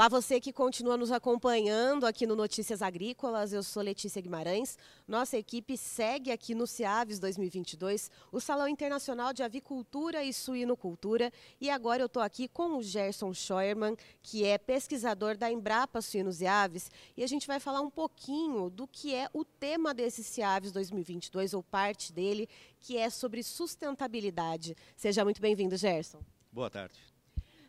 Olá, você que continua nos acompanhando aqui no Notícias Agrícolas. Eu sou Letícia Guimarães. Nossa equipe segue aqui no CIAVES 2022, o Salão Internacional de Avicultura e Suinocultura. E agora eu estou aqui com o Gerson Scheuermann, que é pesquisador da Embrapa Suínos e Aves. E a gente vai falar um pouquinho do que é o tema desse CIAVES 2022, ou parte dele, que é sobre sustentabilidade. Seja muito bem-vindo, Gerson. Boa tarde.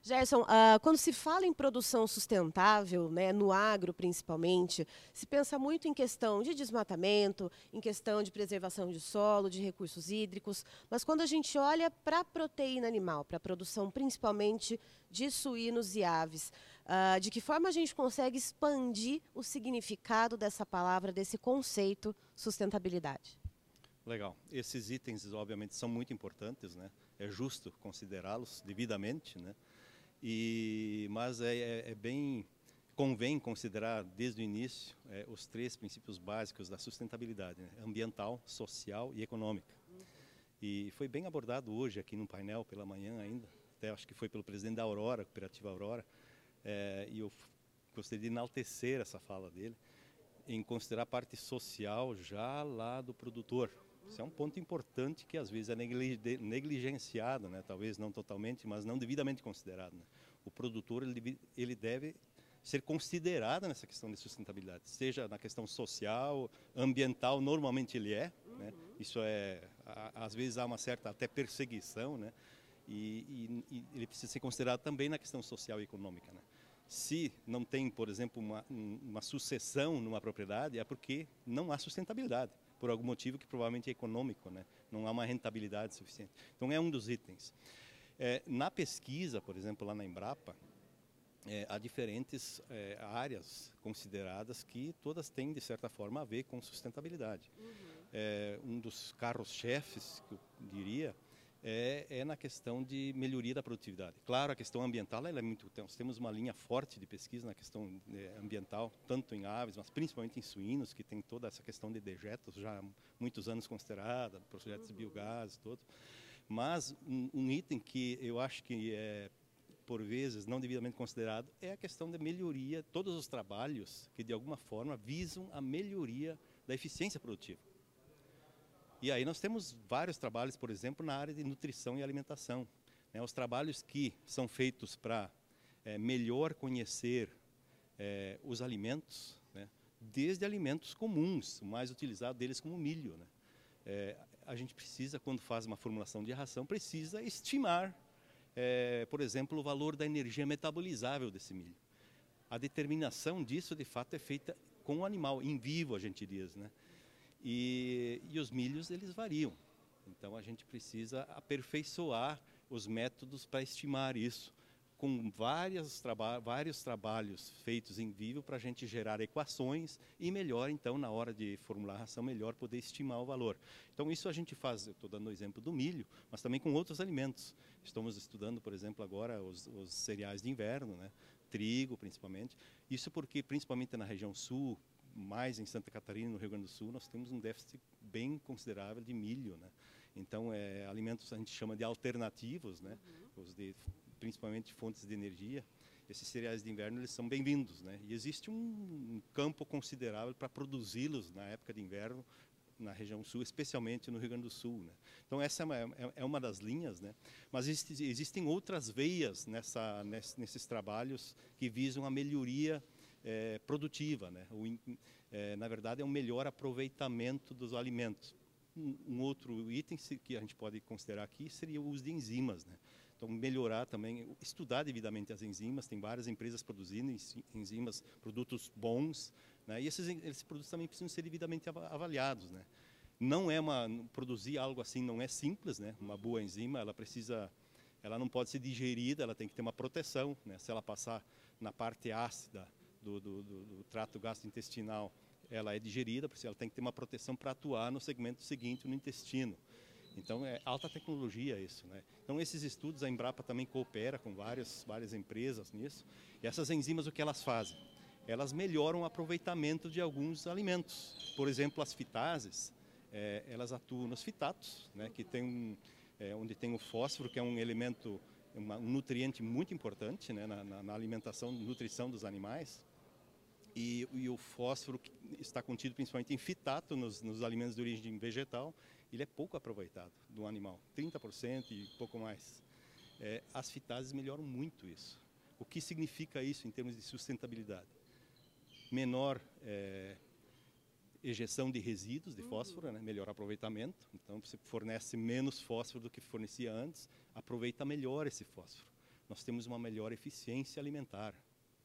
Gerson, uh, quando se fala em produção sustentável, né, no agro principalmente, se pensa muito em questão de desmatamento, em questão de preservação de solo, de recursos hídricos, mas quando a gente olha para a proteína animal, para a produção principalmente de suínos e aves, uh, de que forma a gente consegue expandir o significado dessa palavra, desse conceito sustentabilidade? Legal. Esses itens, obviamente, são muito importantes, né? É justo considerá-los devidamente, né? E, mas é, é, é bem convém considerar desde o início é, os três princípios básicos da sustentabilidade: né? ambiental, social e econômica. E foi bem abordado hoje aqui no painel pela manhã ainda, até acho que foi pelo presidente da Aurora, Cooperativa Aurora, é, e eu gostaria de enaltecer essa fala dele em considerar a parte social já lá do produtor, isso é um ponto importante que às vezes é negligenciado, né? talvez não totalmente, mas não devidamente considerado. Né? O produtor ele, ele deve ser considerado nessa questão de sustentabilidade, seja na questão social, ambiental, normalmente ele é. Uhum. Né? Isso é, às vezes há uma certa até perseguição, né? E, e, e, ele precisa ser considerado também na questão social e econômica. Né? Se não tem, por exemplo, uma, uma sucessão numa propriedade, é porque não há sustentabilidade por algum motivo que provavelmente é econômico, né? não há uma rentabilidade suficiente. Então é um dos itens. É, na pesquisa, por exemplo, lá na Embrapa, é, há diferentes é, áreas consideradas que todas têm, de certa forma, a ver com sustentabilidade. Uhum. É, um dos carros-chefes, que eu diria, é, é, na questão de melhoria da produtividade. Claro, a questão ambiental é muito. Nós temos uma linha forte de pesquisa na questão é, ambiental, tanto em aves, mas principalmente em suínos, que tem toda essa questão de dejetos já há muitos anos considerada, projetos uhum. de biogás, todo. Mas um, um, item que eu acho que é por vezes não devidamente considerado é a questão da melhoria, todos os trabalhos que de alguma forma visam a melhoria da eficiência produtiva. E aí nós temos vários trabalhos, por exemplo, na área de nutrição e alimentação. Né? Os trabalhos que são feitos para é, melhor conhecer é, os alimentos, né? desde alimentos comuns, o mais utilizado deles como milho. Né? É, a gente precisa, quando faz uma formulação de ração, precisa estimar, por exemplo, o valor da energia metabolizável desse milho. A determinação disso, de fato, é feita com o animal, em vivo, a gente diz. Né? E, e os milhos, eles variam. Então, a gente precisa aperfeiçoar os métodos para estimar isso, com várias traba vários trabalhos feitos em vivo para a gente gerar equações e melhor, então, na hora de formular a ração, melhor poder estimar o valor. Então, isso a gente faz, eu estou dando o exemplo do milho, mas também com outros alimentos. Estamos estudando, por exemplo, agora os, os cereais de inverno, né? trigo principalmente. Isso porque, principalmente na região sul, mais em Santa Catarina, no Rio Grande do Sul, nós temos um déficit bem considerável de milho, né? Então, é, alimentos a gente chama de alternativos, né? Uhum. Os de, principalmente fontes de energia. Esses cereais de inverno eles são bem-vindos, né? E existe um, um campo considerável para produzi-los na época de inverno na região sul, especialmente no Rio Grande do Sul. Né? Então essa é uma, é, é uma das linhas, né? mas existe, existem outras veias nessa, nesses trabalhos que visam a melhoria é, produtiva. Né? O, é, na verdade, é um melhor aproveitamento dos alimentos. Um, um, outro item que a gente pode considerar aqui seria o uso de enzimas. Né? Então, melhorar também, estudar devidamente as enzimas. Tem várias empresas produzindo enzimas, produtos bons. Né? E esses, esses produtos também precisam ser devidamente avaliados. Né? Não é uma produzir algo assim não é simples, né? Uma boa enzima, ela precisa, ela não pode ser digerida, ela tem que ter uma proteção, né? Se ela passar na parte ácida do, do, do, do trato gastrointestinal ela é digerida, porque ela tem que ter uma proteção para atuar no segmento seguinte, no intestino. Então é alta tecnologia isso, né? Então esses estudos a Embrapa também coopera com várias várias empresas nisso. E essas enzimas o que elas fazem? Elas melhoram o aproveitamento de alguns alimentos. Por exemplo, as fitases, é, elas atuam nos fitatos, né? Que tem um, é, onde tem o fósforo, que é um elemento uma, um nutriente muito importante né, na, na, na alimentação, nutrição dos animais. E, e, o fósforo que está contido principalmente em fitato nos, nos, alimentos de origem vegetal, ele é pouco aproveitado do animal, 30% e pouco mais. É, as fitases melhoram muito isso. O que significa isso em termos de sustentabilidade? Menor é, ejeção de resíduos de fósforo, uhum. né? melhor aproveitamento. Então, você fornece menos fósforo do que fornecia antes, aproveita melhor esse fósforo. Nós temos uma melhor eficiência alimentar.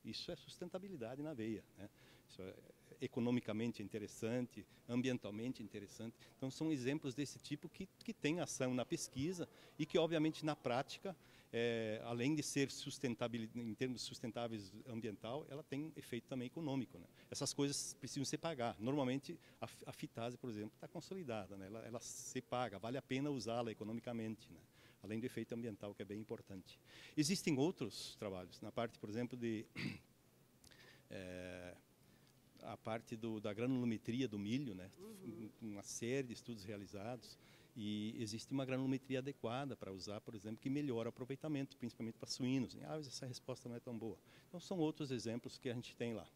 Isso é sustentabilidade na veia. Né? Isso é economicamente interessante, ambientalmente interessante. Então, são exemplos desse tipo que, que tem ação na pesquisa e que, obviamente, na prática, é, além de ser sustentável em termos sustentáveis ambiental, ela tem efeito também econômico. Né? Essas coisas precisam se pagar. Normalmente, a, a fitase, por exemplo, está consolidada, né? ela, ela, se paga, vale a pena usá-la economicamente. Né? Além do efeito ambiental, que é bem importante. Existem outros trabalhos, na parte, por exemplo, de é, a parte do, da granulometria do milho, né? Uhum. uma série de estudos realizados, e existe uma granulometria adequada para usar, por exemplo, que melhora o aproveitamento, principalmente para suínos. Ah, mas essa resposta não é tão boa. Então, são outros exemplos que a gente tem lá.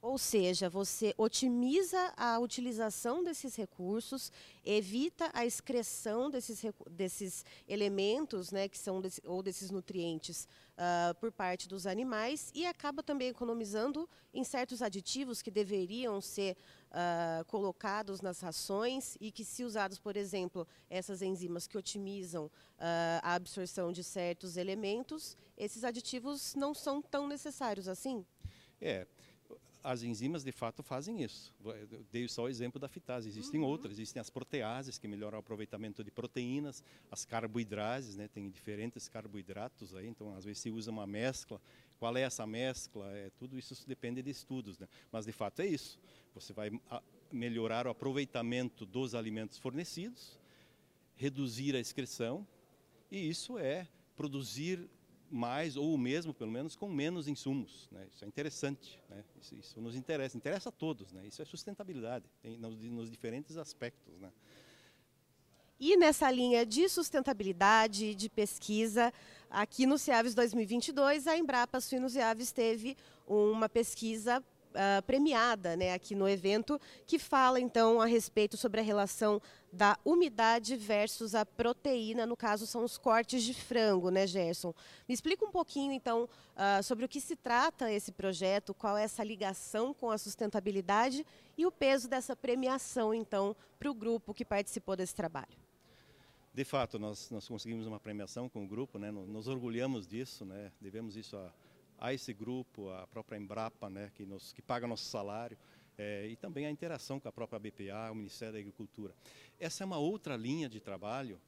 Ou seja, você otimiza a utilização desses recursos, evita a excreção desses, desses elementos, né, que são desse, ou desses nutrientes uh, por parte dos animais e acaba também economizando em certos aditivos que deveriam ser uh, colocados nas rações e que, se usados, por exemplo, essas enzimas que otimizam uh, a absorção de certos elementos, esses aditivos não são tão necessários assim? É, as enzimas de fato fazem isso. Eu dei só o exemplo da fitase, existem uhum. outras, existem as proteases que melhoram o aproveitamento de proteínas, as carboidrases, né, tem diferentes carboidratos aí, então às vezes se usa uma mescla. Qual é essa mescla? É, tudo isso depende de estudos, né? mas de fato é isso. Você vai melhorar o aproveitamento dos alimentos fornecidos, reduzir a excreção, e isso é produzir mais ou o mesmo, pelo menos, com menos insumos. Né? Isso é interessante, né? isso, isso, nos interessa, interessa a todos. Né? Isso é sustentabilidade, tem, nos, nos, diferentes aspectos. Né? E nessa linha de sustentabilidade, de pesquisa, aqui no CIAVES 2022, a Embrapa Suínos e Aves teve uma pesquisa uh, premiada né, aqui no evento, que fala então a respeito sobre a relação da umidade versus a proteína, no caso são os cortes de frango, né, Gerson? Me explica um pouquinho então uh, sobre o que se trata esse projeto, qual é essa ligação com a sustentabilidade e o peso dessa premiação então para o grupo que participou desse trabalho. De fato, nós, nós conseguimos uma premiação com o grupo, né? nos orgulhamos disso, né? devemos isso a, a esse grupo, a própria Embrapa, né, que, nos, que paga nosso salário, é, e também a interação com a própria BPA, o Ministério da Agricultura. Essa é uma outra linha de trabalho,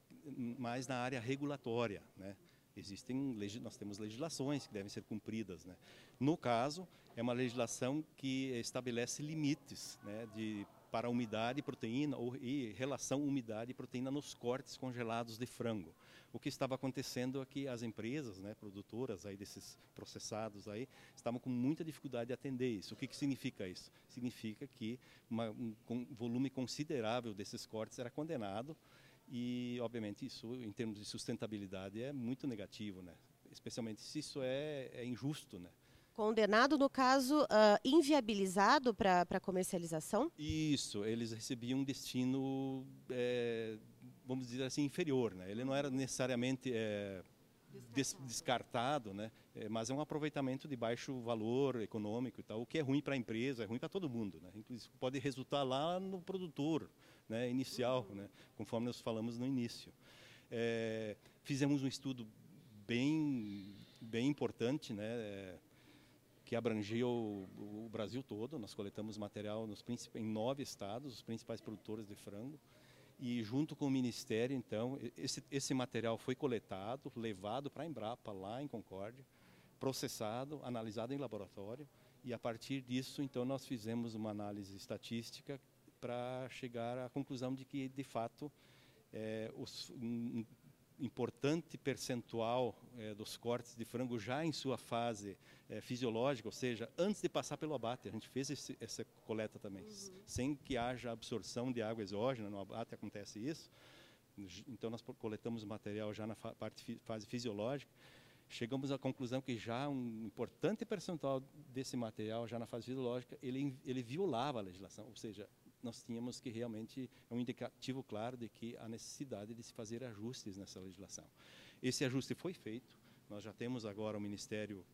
mais na área regulatória. Né? Existem, nós temos legislações que devem ser cumpridas. Né? No caso, é uma legislação que estabelece limites né, de, para umidade e proteína, ou, e relação umidade e proteína nos cortes congelados de frango o que estava acontecendo é que as empresas, né, produtoras aí desses processados aí, estavam com muita dificuldade de atender isso. O que, que significa isso? Significa que uma, um, um volume considerável desses cortes era condenado e, obviamente, isso, em termos de sustentabilidade, é muito negativo, né? Especialmente se isso é, é injusto, né? Condenado, no caso, uh, inviabilizado para comercialização? Isso, eles recebiam um destino é, vamos dizer assim, inferior. Né? Ele não era necessariamente é, des, descartado, né? É, mas é um aproveitamento de baixo valor econômico e tal, o que é ruim para a empresa, é ruim para todo mundo. Né? Inclusive, pode resultar lá no produtor né, inicial, né? conforme nós falamos no início. É, fizemos um estudo bem, bem importante, né? Que abrangeu o, o, Brasil todo. Nós coletamos material nos, em nove estados, os principais produtores de frango. E junto com o Ministério, então, esse, esse material foi coletado, levado para a Embrapa, lá em Concórdia, processado, analisado em laboratório. E a partir disso, então, nós fizemos uma análise estatística para chegar à conclusão de que, de fato, é, os, importante percentual é, dos cortes de frango já em sua fase é, fisiológica, ou seja, antes de passar pelo abate. A gente fez esse, essa coleta também, uhum. sem que haja absorção de água exógena, no abate acontece isso. Então nós coletamos o material já na fa parte fase fisiológica. chegamos à conclusão que já um importante percentual desse material, já na fase fisiológica, ele, ele violava a legislação, ou seja, nós tínhamos que realmente, é um indicativo claro de que há necessidade de se fazer ajustes nessa legislação. Esse ajuste foi feito, nós já temos agora o Ministério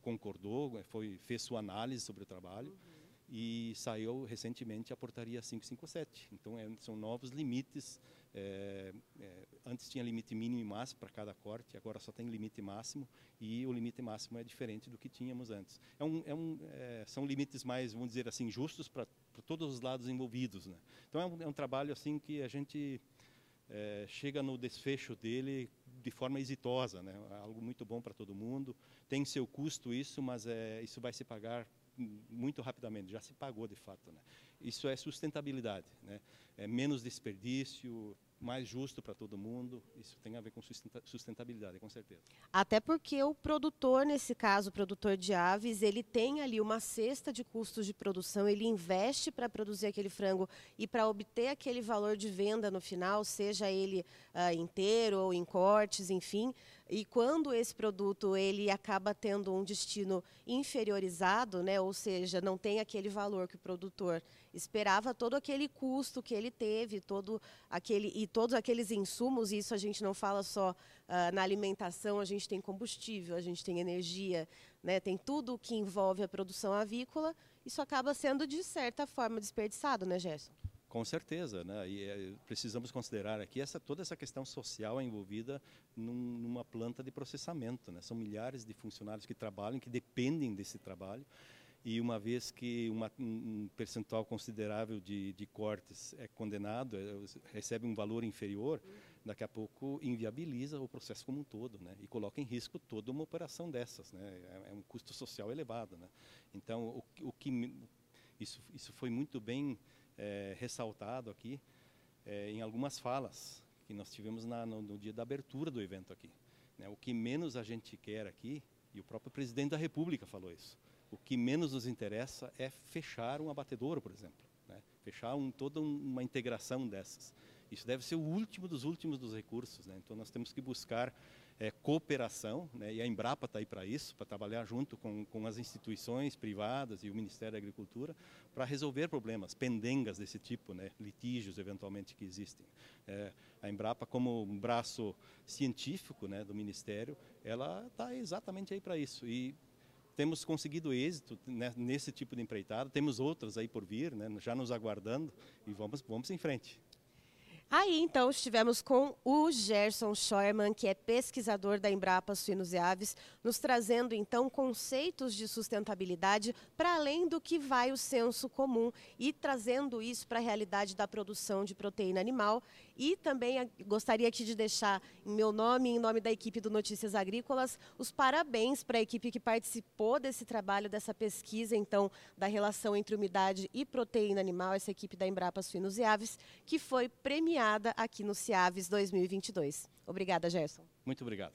concordou, é, foi, fez sua análise sobre o trabalho uhum. e saiu recentemente a portaria 557. Então, é, são novos limites. É, é, antes tinha limite mínimo e máximo para cada corte, agora só tem limite máximo e o limite máximo é diferente do que tínhamos antes. É um, é um, é, são limites mais, vamos dizer assim, justos para todos os lados envolvidos. Né? Então, é um, é um trabalho assim que a gente chega no desfecho dele de forma exitosa, né? algo muito bom para todo mundo. Tem seu custo isso, mas isso vai se pagar muito rapidamente, já se pagou de fato. Né? Isso é sustentabilidade, né? É menos desperdício, mais justo para todo mundo. Isso tem a ver com sustentabilidade, com certeza. Até porque o produtor, nesse caso, o produtor de aves, ele tem ali uma cesta de custos de produção, ele investe para produzir aquele frango e para obter aquele valor de venda no final, seja ele uh, inteiro ou em cortes, enfim. E quando esse produto ele acaba tendo um destino inferiorizado, né, ou seja, não tem aquele valor que o produtor esperava, todo aquele custo que ele teve, todo aquele e todos aqueles insumos, isso a gente não fala só uh, na alimentação, a gente tem combustível, a gente tem energia, né, tem tudo que envolve a produção avícola, isso acaba sendo de certa forma desperdiçado, né, Gerson? Com certeza, né? E é, precisamos considerar aqui essa toda essa questão social envolvida num, numa planta de processamento, né? São milhares de funcionários que trabalham, que dependem desse trabalho. E uma vez que uma, um percentual considerável de, de cortes é condenado, é, recebe um valor inferior, daqui a pouco inviabiliza o processo como um todo, né? E coloca em risco toda uma operação dessas, né? É, é um custo social elevado, né? Então, o, o que isso, isso foi muito bem é, ressaltado aqui é, em algumas falas que nós tivemos na, no, no, dia da abertura do evento aqui. Né? O que menos a gente quer aqui, e o próprio presidente da República falou isso, o que menos nos interessa é fechar um abatedouro, por exemplo. Né? Fechar um, toda um, uma integração dessas. Isso deve ser o último dos últimos dos recursos. Né? Então nós temos que buscar é, cooperação, né, e a Embrapa está aí para isso, para trabalhar junto com, com as instituições privadas e o Ministério da Agricultura, para resolver problemas, pendengas desse tipo, né, litígios eventualmente que existem. É, a Embrapa, como um braço científico né, do Ministério, ela está exatamente aí para isso. E temos conseguido êxito né, nesse tipo de empreitada, temos outras aí por vir, né, já nos aguardando, e vamos, vamos em frente. Aí, então, estivemos com o Gerson Scheuermann, que é pesquisador da Embrapa Suínos e Aves, nos trazendo, então, conceitos de sustentabilidade para além do que vai o senso comum e trazendo isso para a realidade da produção de proteína animal. E também gostaria aqui de deixar, em meu nome e em nome da equipe do Notícias Agrícolas, os parabéns para a equipe que participou desse trabalho, dessa pesquisa, então, da relação entre umidade e proteína animal, essa equipe da Embrapa Suínos e Aves, que foi premiada aqui no Ciaves 2022. Obrigada, Gerson. Muito obrigado.